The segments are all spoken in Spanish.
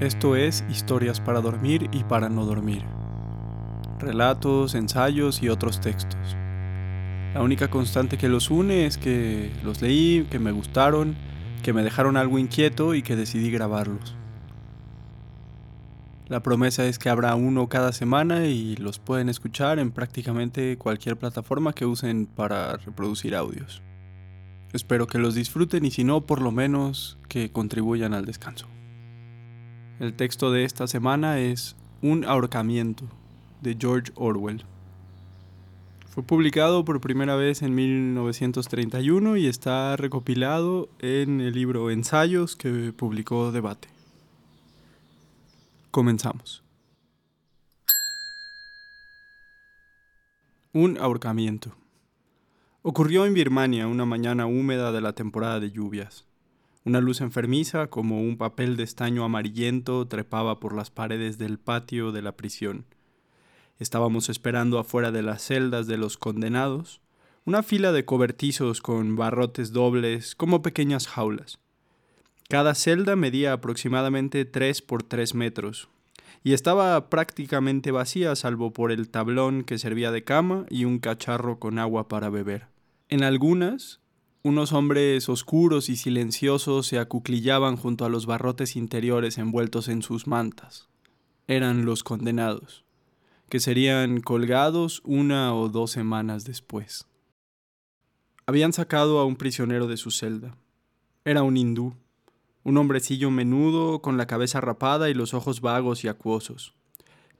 Esto es Historias para dormir y para no dormir. Relatos, ensayos y otros textos. La única constante que los une es que los leí, que me gustaron, que me dejaron algo inquieto y que decidí grabarlos. La promesa es que habrá uno cada semana y los pueden escuchar en prácticamente cualquier plataforma que usen para reproducir audios. Espero que los disfruten y si no, por lo menos que contribuyan al descanso. El texto de esta semana es Un ahorcamiento de George Orwell. Fue publicado por primera vez en 1931 y está recopilado en el libro Ensayos que publicó Debate. Comenzamos. Un ahorcamiento. Ocurrió en Birmania una mañana húmeda de la temporada de lluvias. Una luz enfermiza, como un papel de estaño amarillento, trepaba por las paredes del patio de la prisión. Estábamos esperando afuera de las celdas de los condenados, una fila de cobertizos con barrotes dobles, como pequeñas jaulas. Cada celda medía aproximadamente 3 por 3 metros, y estaba prácticamente vacía salvo por el tablón que servía de cama y un cacharro con agua para beber. En algunas, unos hombres oscuros y silenciosos se acuclillaban junto a los barrotes interiores envueltos en sus mantas. Eran los condenados, que serían colgados una o dos semanas después. Habían sacado a un prisionero de su celda. Era un hindú, un hombrecillo menudo con la cabeza rapada y los ojos vagos y acuosos.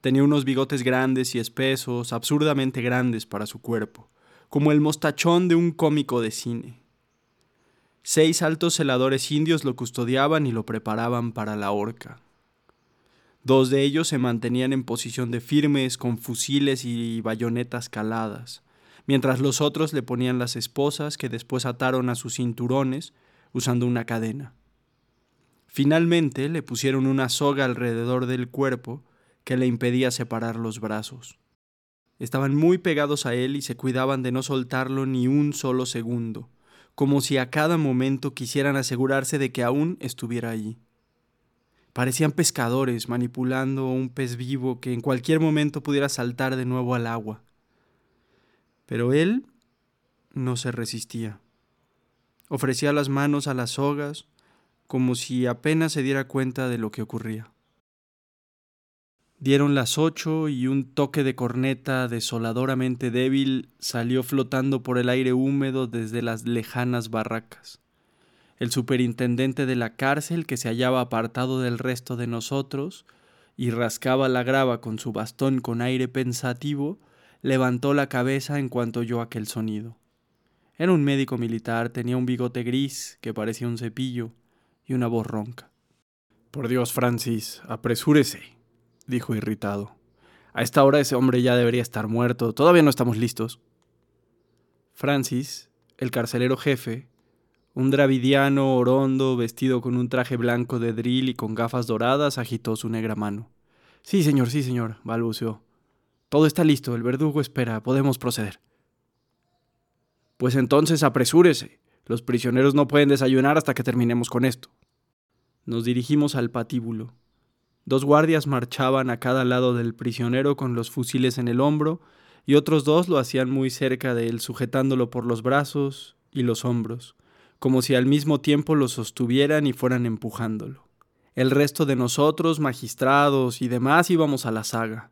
Tenía unos bigotes grandes y espesos, absurdamente grandes para su cuerpo, como el mostachón de un cómico de cine. Seis altos celadores indios lo custodiaban y lo preparaban para la horca. Dos de ellos se mantenían en posición de firmes con fusiles y bayonetas caladas, mientras los otros le ponían las esposas que después ataron a sus cinturones usando una cadena. Finalmente le pusieron una soga alrededor del cuerpo que le impedía separar los brazos. Estaban muy pegados a él y se cuidaban de no soltarlo ni un solo segundo como si a cada momento quisieran asegurarse de que aún estuviera allí. Parecían pescadores manipulando un pez vivo que en cualquier momento pudiera saltar de nuevo al agua. Pero él no se resistía. Ofrecía las manos a las sogas como si apenas se diera cuenta de lo que ocurría. Dieron las ocho y un toque de corneta desoladoramente débil salió flotando por el aire húmedo desde las lejanas barracas. El superintendente de la cárcel, que se hallaba apartado del resto de nosotros y rascaba la grava con su bastón con aire pensativo, levantó la cabeza en cuanto oyó aquel sonido. Era un médico militar, tenía un bigote gris que parecía un cepillo y una voz ronca. Por Dios, Francis, apresúrese dijo irritado. A esta hora ese hombre ya debería estar muerto. Todavía no estamos listos. Francis, el carcelero jefe, un dravidiano orondo vestido con un traje blanco de drill y con gafas doradas, agitó su negra mano. Sí, señor, sí, señor, balbuceó. Todo está listo, el verdugo espera, podemos proceder. Pues entonces apresúrese. Los prisioneros no pueden desayunar hasta que terminemos con esto. Nos dirigimos al patíbulo. Dos guardias marchaban a cada lado del prisionero con los fusiles en el hombro, y otros dos lo hacían muy cerca de él, sujetándolo por los brazos y los hombros, como si al mismo tiempo lo sostuvieran y fueran empujándolo. El resto de nosotros, magistrados y demás, íbamos a la saga.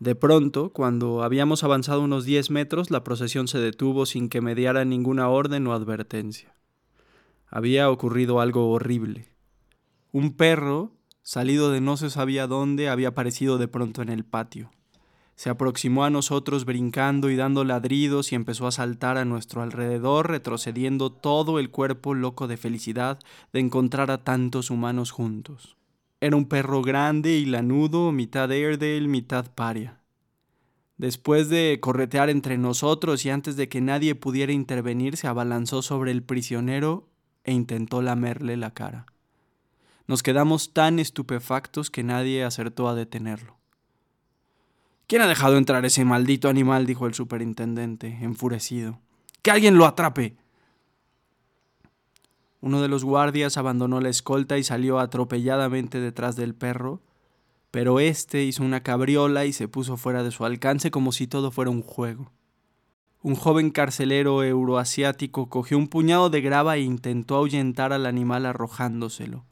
De pronto, cuando habíamos avanzado unos diez metros, la procesión se detuvo sin que mediara ninguna orden o advertencia. Había ocurrido algo horrible. Un perro salido de no se sabía dónde, había aparecido de pronto en el patio. Se aproximó a nosotros brincando y dando ladridos y empezó a saltar a nuestro alrededor, retrocediendo todo el cuerpo loco de felicidad de encontrar a tantos humanos juntos. Era un perro grande y lanudo, mitad Airedale, mitad paria. Después de corretear entre nosotros y antes de que nadie pudiera intervenir, se abalanzó sobre el prisionero e intentó lamerle la cara. Nos quedamos tan estupefactos que nadie acertó a detenerlo. ¿Quién ha dejado entrar ese maldito animal? dijo el superintendente, enfurecido. ¡Que alguien lo atrape! Uno de los guardias abandonó la escolta y salió atropelladamente detrás del perro, pero éste hizo una cabriola y se puso fuera de su alcance como si todo fuera un juego. Un joven carcelero euroasiático cogió un puñado de grava e intentó ahuyentar al animal arrojándoselo,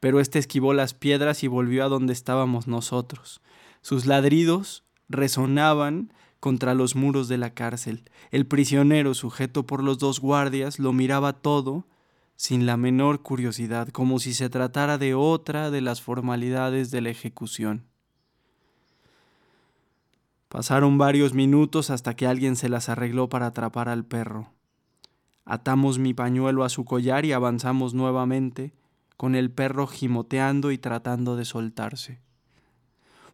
pero éste esquivó las piedras y volvió a donde estábamos nosotros. Sus ladridos resonaban contra los muros de la cárcel. El prisionero, sujeto por los dos guardias, lo miraba todo sin la menor curiosidad, como si se tratara de otra de las formalidades de la ejecución. Pasaron varios minutos hasta que alguien se las arregló para atrapar al perro. Atamos mi pañuelo a su collar y avanzamos nuevamente, con el perro gimoteando y tratando de soltarse.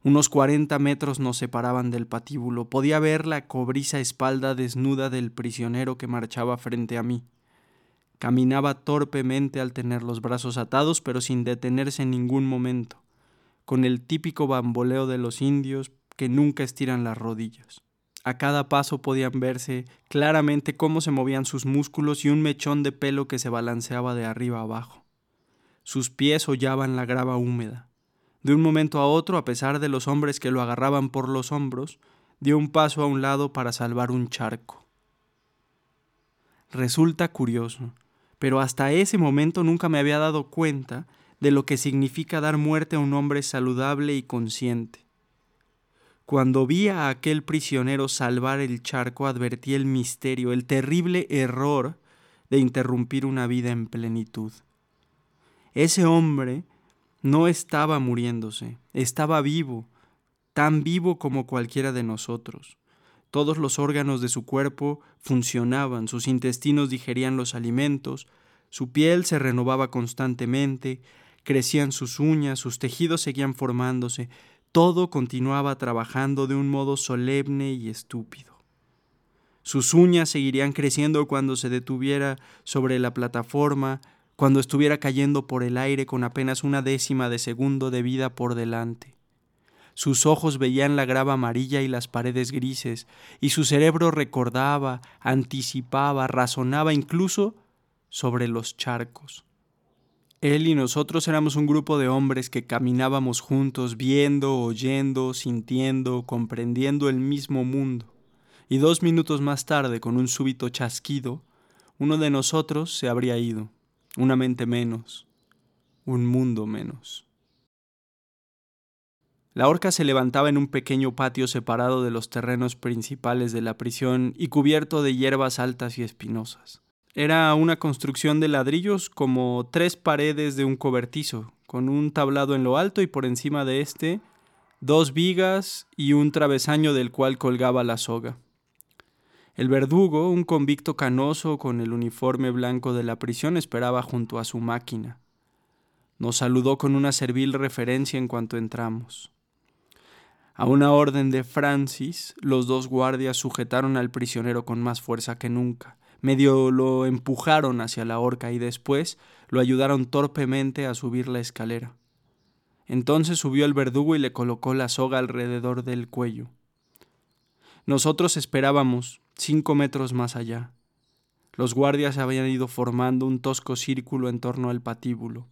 Unos cuarenta metros nos separaban del patíbulo. Podía ver la cobriza espalda desnuda del prisionero que marchaba frente a mí. Caminaba torpemente al tener los brazos atados, pero sin detenerse en ningún momento, con el típico bamboleo de los indios que nunca estiran las rodillas. A cada paso podían verse claramente cómo se movían sus músculos y un mechón de pelo que se balanceaba de arriba abajo. Sus pies hollaban la grava húmeda. De un momento a otro, a pesar de los hombres que lo agarraban por los hombros, dio un paso a un lado para salvar un charco. Resulta curioso, pero hasta ese momento nunca me había dado cuenta de lo que significa dar muerte a un hombre saludable y consciente. Cuando vi a aquel prisionero salvar el charco, advertí el misterio, el terrible error de interrumpir una vida en plenitud. Ese hombre no estaba muriéndose, estaba vivo, tan vivo como cualquiera de nosotros. Todos los órganos de su cuerpo funcionaban, sus intestinos digerían los alimentos, su piel se renovaba constantemente, crecían sus uñas, sus tejidos seguían formándose, todo continuaba trabajando de un modo solemne y estúpido. Sus uñas seguirían creciendo cuando se detuviera sobre la plataforma, cuando estuviera cayendo por el aire con apenas una décima de segundo de vida por delante. Sus ojos veían la grava amarilla y las paredes grises, y su cerebro recordaba, anticipaba, razonaba incluso sobre los charcos. Él y nosotros éramos un grupo de hombres que caminábamos juntos, viendo, oyendo, sintiendo, comprendiendo el mismo mundo. Y dos minutos más tarde, con un súbito chasquido, uno de nosotros se habría ido una mente menos, un mundo menos. La horca se levantaba en un pequeño patio separado de los terrenos principales de la prisión y cubierto de hierbas altas y espinosas. Era una construcción de ladrillos como tres paredes de un cobertizo, con un tablado en lo alto y por encima de este dos vigas y un travesaño del cual colgaba la soga. El verdugo, un convicto canoso con el uniforme blanco de la prisión, esperaba junto a su máquina. Nos saludó con una servil referencia en cuanto entramos. A una orden de Francis, los dos guardias sujetaron al prisionero con más fuerza que nunca. Medio lo empujaron hacia la horca y después lo ayudaron torpemente a subir la escalera. Entonces subió el verdugo y le colocó la soga alrededor del cuello. Nosotros esperábamos, cinco metros más allá. Los guardias habían ido formando un tosco círculo en torno al patíbulo.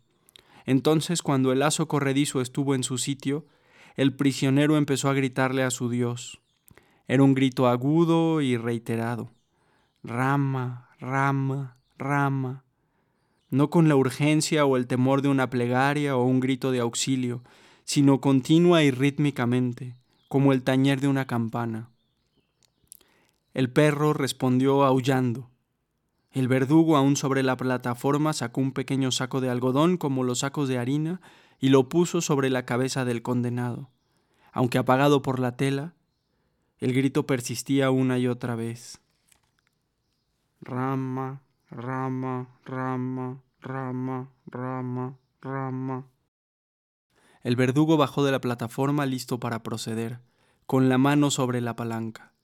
Entonces, cuando el lazo corredizo estuvo en su sitio, el prisionero empezó a gritarle a su Dios. Era un grito agudo y reiterado. Rama, rama, rama. No con la urgencia o el temor de una plegaria o un grito de auxilio, sino continua y rítmicamente, como el tañer de una campana. El perro respondió aullando. El verdugo, aún sobre la plataforma, sacó un pequeño saco de algodón como los sacos de harina y lo puso sobre la cabeza del condenado. Aunque apagado por la tela, el grito persistía una y otra vez. Rama, rama, rama, rama, rama, rama. El verdugo bajó de la plataforma listo para proceder, con la mano sobre la palanca.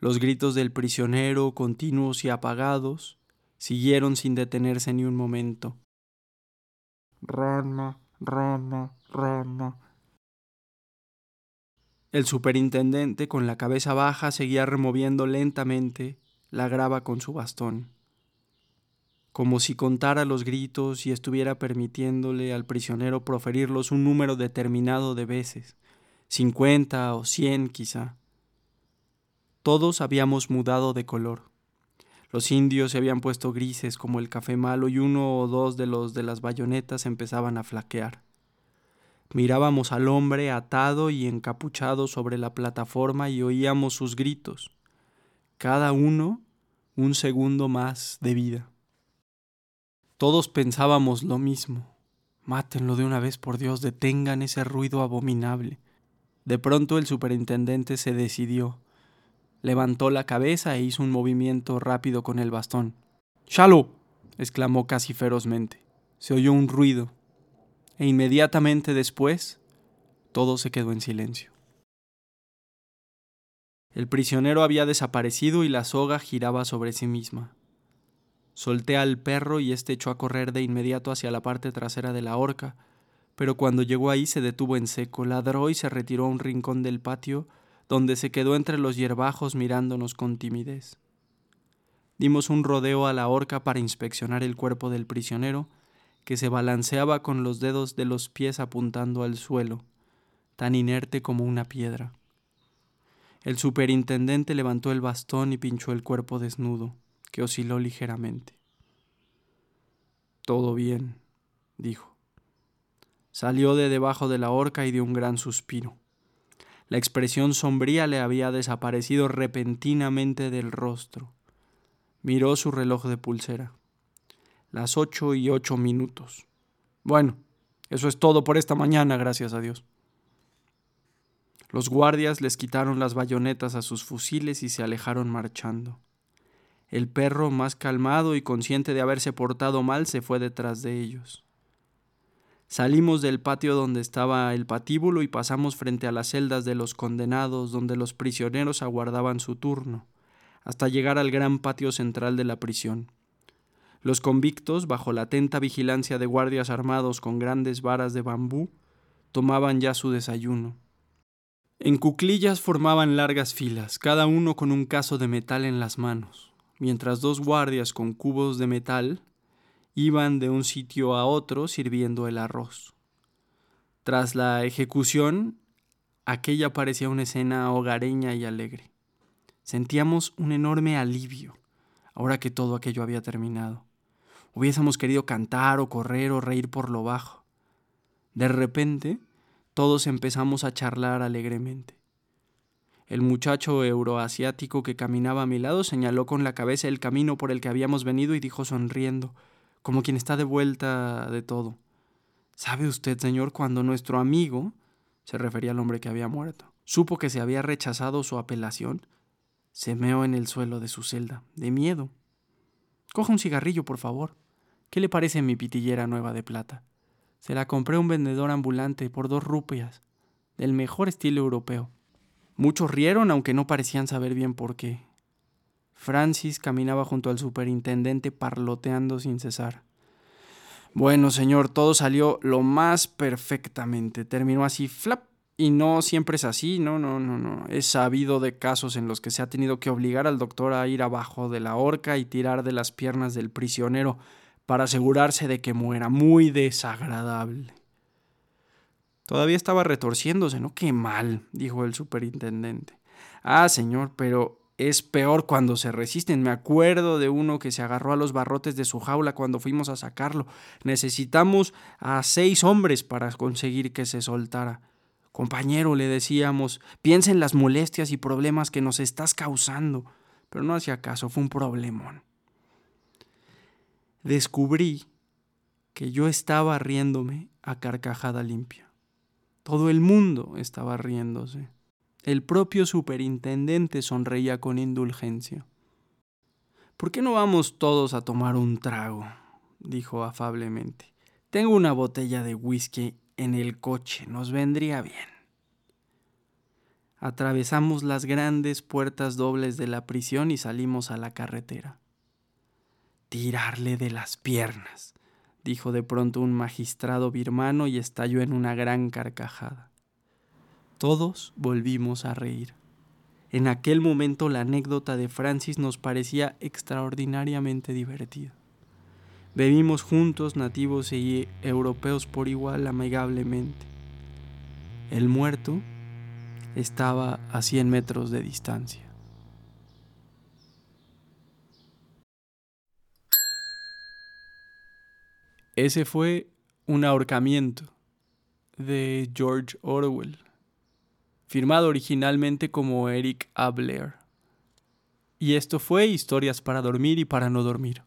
Los gritos del prisionero, continuos y apagados, siguieron sin detenerse ni un momento. Rana, rana, rana. El superintendente, con la cabeza baja, seguía removiendo lentamente la grava con su bastón. como si contara los gritos y estuviera permitiéndole al prisionero proferirlos un número determinado de veces, cincuenta o cien quizá. Todos habíamos mudado de color. Los indios se habían puesto grises como el café malo y uno o dos de los de las bayonetas empezaban a flaquear. Mirábamos al hombre atado y encapuchado sobre la plataforma y oíamos sus gritos, cada uno un segundo más de vida. Todos pensábamos lo mismo. Mátenlo de una vez, por Dios, detengan ese ruido abominable. De pronto el superintendente se decidió. Levantó la cabeza e hizo un movimiento rápido con el bastón. ¡Shalo! exclamó casi ferozmente. Se oyó un ruido, e inmediatamente después todo se quedó en silencio. El prisionero había desaparecido y la soga giraba sobre sí misma. Solté al perro y éste echó a correr de inmediato hacia la parte trasera de la horca, pero cuando llegó ahí se detuvo en seco, ladró y se retiró a un rincón del patio, donde se quedó entre los hierbajos mirándonos con timidez. Dimos un rodeo a la horca para inspeccionar el cuerpo del prisionero, que se balanceaba con los dedos de los pies apuntando al suelo, tan inerte como una piedra. El superintendente levantó el bastón y pinchó el cuerpo desnudo que osciló ligeramente. Todo bien, dijo. Salió de debajo de la horca y dio un gran suspiro. La expresión sombría le había desaparecido repentinamente del rostro. Miró su reloj de pulsera. Las ocho y ocho minutos. Bueno, eso es todo por esta mañana, gracias a Dios. Los guardias les quitaron las bayonetas a sus fusiles y se alejaron marchando. El perro, más calmado y consciente de haberse portado mal, se fue detrás de ellos. Salimos del patio donde estaba el patíbulo y pasamos frente a las celdas de los condenados donde los prisioneros aguardaban su turno, hasta llegar al gran patio central de la prisión. Los convictos, bajo la atenta vigilancia de guardias armados con grandes varas de bambú, tomaban ya su desayuno. En cuclillas formaban largas filas, cada uno con un caso de metal en las manos mientras dos guardias con cubos de metal iban de un sitio a otro sirviendo el arroz. Tras la ejecución, aquella parecía una escena hogareña y alegre. Sentíamos un enorme alivio, ahora que todo aquello había terminado. Hubiésemos querido cantar o correr o reír por lo bajo. De repente, todos empezamos a charlar alegremente. El muchacho euroasiático que caminaba a mi lado señaló con la cabeza el camino por el que habíamos venido y dijo sonriendo, como quien está de vuelta de todo. ¿Sabe usted, señor, cuando nuestro amigo, se refería al hombre que había muerto, supo que se había rechazado su apelación? Se meó en el suelo de su celda, de miedo. Coja un cigarrillo, por favor. ¿Qué le parece mi pitillera nueva de plata? Se la compré a un vendedor ambulante por dos rupias, del mejor estilo europeo. Muchos rieron, aunque no parecían saber bien por qué. Francis caminaba junto al superintendente parloteando sin cesar. Bueno, señor, todo salió lo más perfectamente. Terminó así, flap. Y no siempre es así, no, no, no, no. He sabido de casos en los que se ha tenido que obligar al doctor a ir abajo de la horca y tirar de las piernas del prisionero para asegurarse de que muera. Muy desagradable. Todavía estaba retorciéndose, ¿no? Qué mal, dijo el superintendente. Ah, señor, pero es peor cuando se resisten. Me acuerdo de uno que se agarró a los barrotes de su jaula cuando fuimos a sacarlo. Necesitamos a seis hombres para conseguir que se soltara. Compañero, le decíamos, piensa en las molestias y problemas que nos estás causando. Pero no hacía caso, fue un problemón. Descubrí que yo estaba riéndome a carcajada limpia. Todo el mundo estaba riéndose. El propio superintendente sonreía con indulgencia. ¿Por qué no vamos todos a tomar un trago? dijo afablemente. Tengo una botella de whisky en el coche, nos vendría bien. Atravesamos las grandes puertas dobles de la prisión y salimos a la carretera. Tirarle de las piernas, dijo de pronto un magistrado birmano y estalló en una gran carcajada. Todos volvimos a reír. En aquel momento la anécdota de Francis nos parecía extraordinariamente divertida. Bebimos juntos, nativos y europeos por igual, amigablemente. El muerto estaba a 100 metros de distancia. Ese fue un ahorcamiento de George Orwell, firmado originalmente como Eric Abler. Y esto fue Historias para dormir y para no dormir.